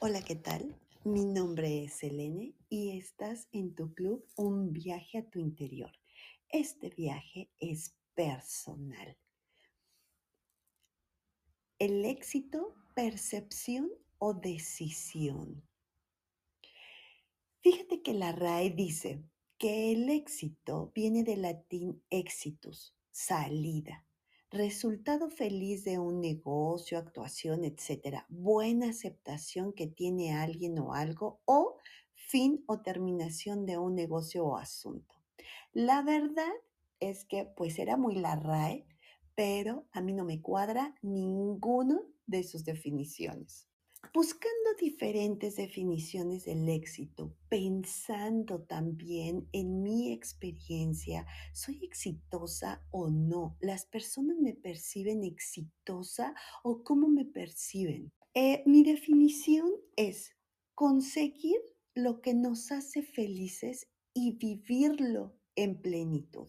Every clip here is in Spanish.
Hola, ¿qué tal? Mi nombre es Selene y estás en tu club Un viaje a tu interior. Este viaje es personal. El éxito, percepción o decisión. Fíjate que la RAE dice que el éxito viene del latín exitus, salida, resultado feliz de un negocio, actuación, etcétera, buena aceptación que tiene alguien o algo o fin o terminación de un negocio o asunto. La verdad es que pues era muy la RAE, pero a mí no me cuadra ninguno de sus definiciones. Buscando diferentes definiciones del éxito, pensando también en mi experiencia, ¿soy exitosa o no? ¿Las personas me perciben exitosa o cómo me perciben? Eh, mi definición es conseguir lo que nos hace felices y vivirlo en plenitud.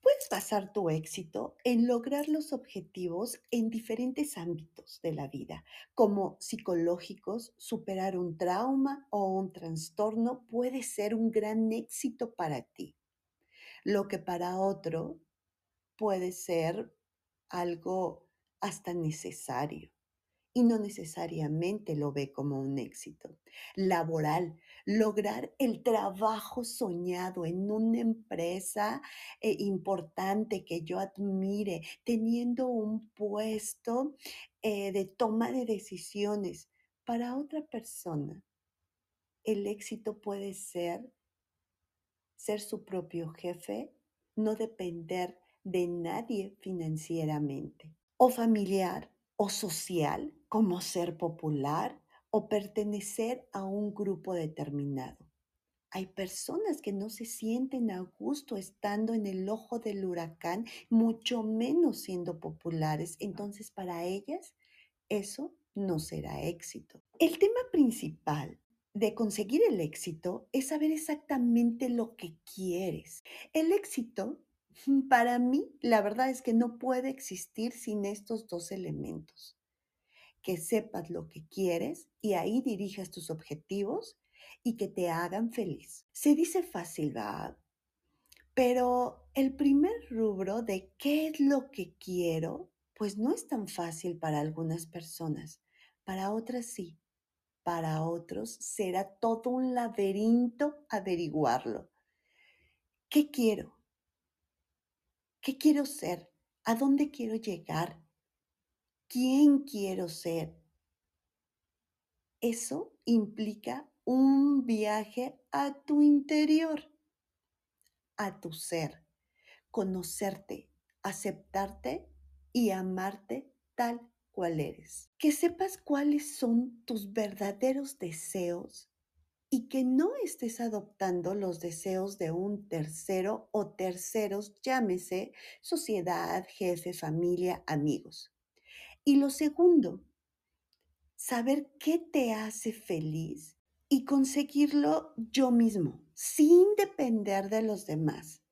Puedes basar tu éxito en lograr los objetivos en diferentes ámbitos de la vida, como psicológicos, superar un trauma o un trastorno puede ser un gran éxito para ti. Lo que para otro puede ser algo hasta necesario y no necesariamente lo ve como un éxito. Laboral, lograr el trabajo soñado en una empresa eh, importante que yo admire, teniendo un puesto eh, de toma de decisiones. Para otra persona, el éxito puede ser ser su propio jefe, no depender de nadie financieramente o familiar o social, como ser popular o pertenecer a un grupo determinado. Hay personas que no se sienten a gusto estando en el ojo del huracán, mucho menos siendo populares. Entonces, para ellas, eso no será éxito. El tema principal de conseguir el éxito es saber exactamente lo que quieres. El éxito para mí, la verdad es que no puede existir sin estos dos elementos. Que sepas lo que quieres y ahí dirijas tus objetivos y que te hagan feliz. Se dice fácil, ¿verdad? Pero el primer rubro de qué es lo que quiero, pues no es tan fácil para algunas personas. Para otras sí. Para otros será todo un laberinto averiguarlo. ¿Qué quiero? ¿Qué quiero ser? ¿A dónde quiero llegar? ¿Quién quiero ser? Eso implica un viaje a tu interior, a tu ser, conocerte, aceptarte y amarte tal cual eres. Que sepas cuáles son tus verdaderos deseos y que no estés adoptando los deseos de un tercero o terceros, llámese sociedad, jefe, familia, amigos. Y lo segundo, saber qué te hace feliz y conseguirlo yo mismo, sin depender de los demás.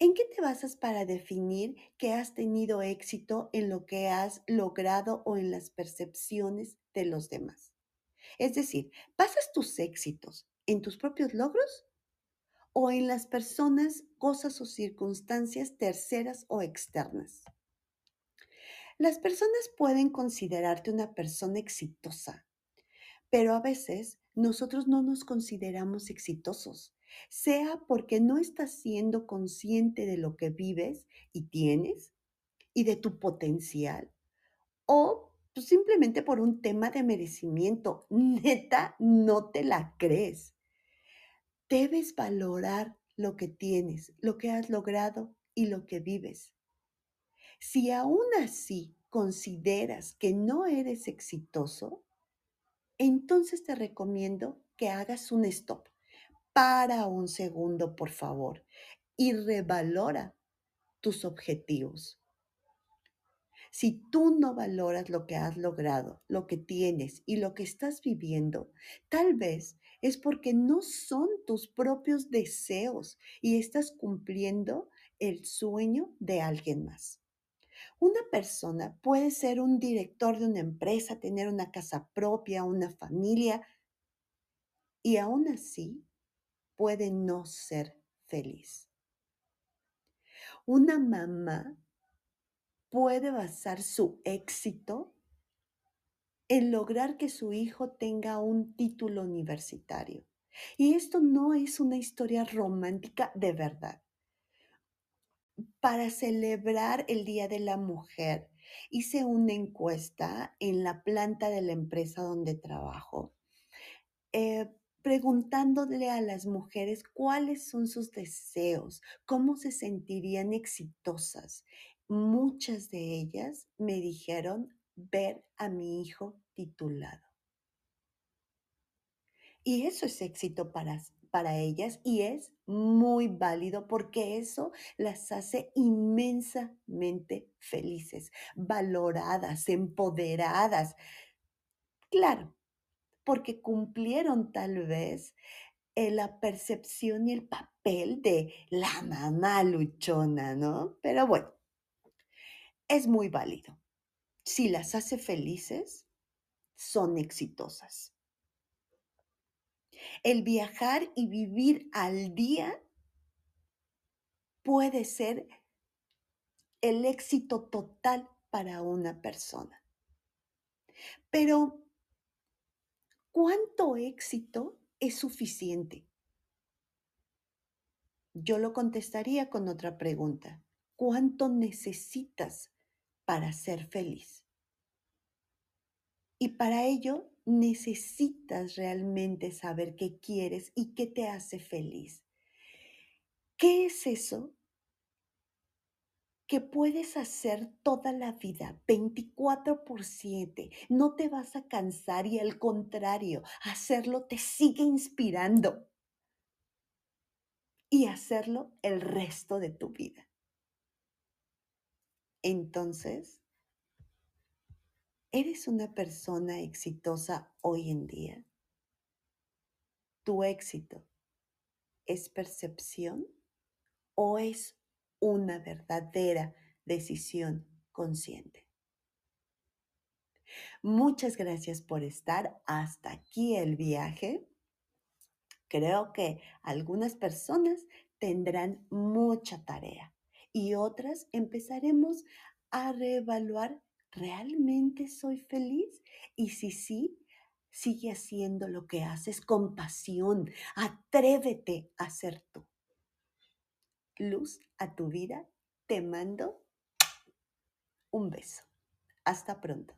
¿En qué te basas para definir que has tenido éxito en lo que has logrado o en las percepciones de los demás? Es decir, ¿basas tus éxitos en tus propios logros o en las personas, cosas o circunstancias terceras o externas? Las personas pueden considerarte una persona exitosa, pero a veces nosotros no nos consideramos exitosos, sea porque no estás siendo consciente de lo que vives y tienes y de tu potencial, o simplemente por un tema de merecimiento. Neta, no te la crees. Debes valorar lo que tienes, lo que has logrado y lo que vives. Si aún así consideras que no eres exitoso, entonces te recomiendo que hagas un stop. Para un segundo, por favor, y revalora tus objetivos. Si tú no valoras lo que has logrado, lo que tienes y lo que estás viviendo, tal vez es porque no son tus propios deseos y estás cumpliendo el sueño de alguien más. Una persona puede ser un director de una empresa, tener una casa propia, una familia, y aún así puede no ser feliz. Una mamá puede basar su éxito en lograr que su hijo tenga un título universitario. Y esto no es una historia romántica de verdad. Para celebrar el Día de la Mujer, hice una encuesta en la planta de la empresa donde trabajo, eh, preguntándole a las mujeres cuáles son sus deseos, cómo se sentirían exitosas. Muchas de ellas me dijeron ver a mi hijo titulado. Y eso es éxito para, para ellas y es muy válido porque eso las hace inmensamente felices, valoradas, empoderadas. Claro, porque cumplieron tal vez eh, la percepción y el papel de la mamá luchona, ¿no? Pero bueno, es muy válido. Si las hace felices, son exitosas. El viajar y vivir al día puede ser el éxito total para una persona. Pero, ¿cuánto éxito es suficiente? Yo lo contestaría con otra pregunta. ¿Cuánto necesitas para ser feliz? Y para ello necesitas realmente saber qué quieres y qué te hace feliz. ¿Qué es eso que puedes hacer toda la vida, 24 por 7? No te vas a cansar y al contrario, hacerlo te sigue inspirando. Y hacerlo el resto de tu vida. Entonces, ¿Eres una persona exitosa hoy en día? ¿Tu éxito es percepción o es una verdadera decisión consciente? Muchas gracias por estar hasta aquí el viaje. Creo que algunas personas tendrán mucha tarea y otras empezaremos a reevaluar ¿realmente soy feliz? Y si sí, sigue haciendo lo que haces con pasión. Atrévete a ser tú. Luz a tu vida. Te mando un beso. Hasta pronto.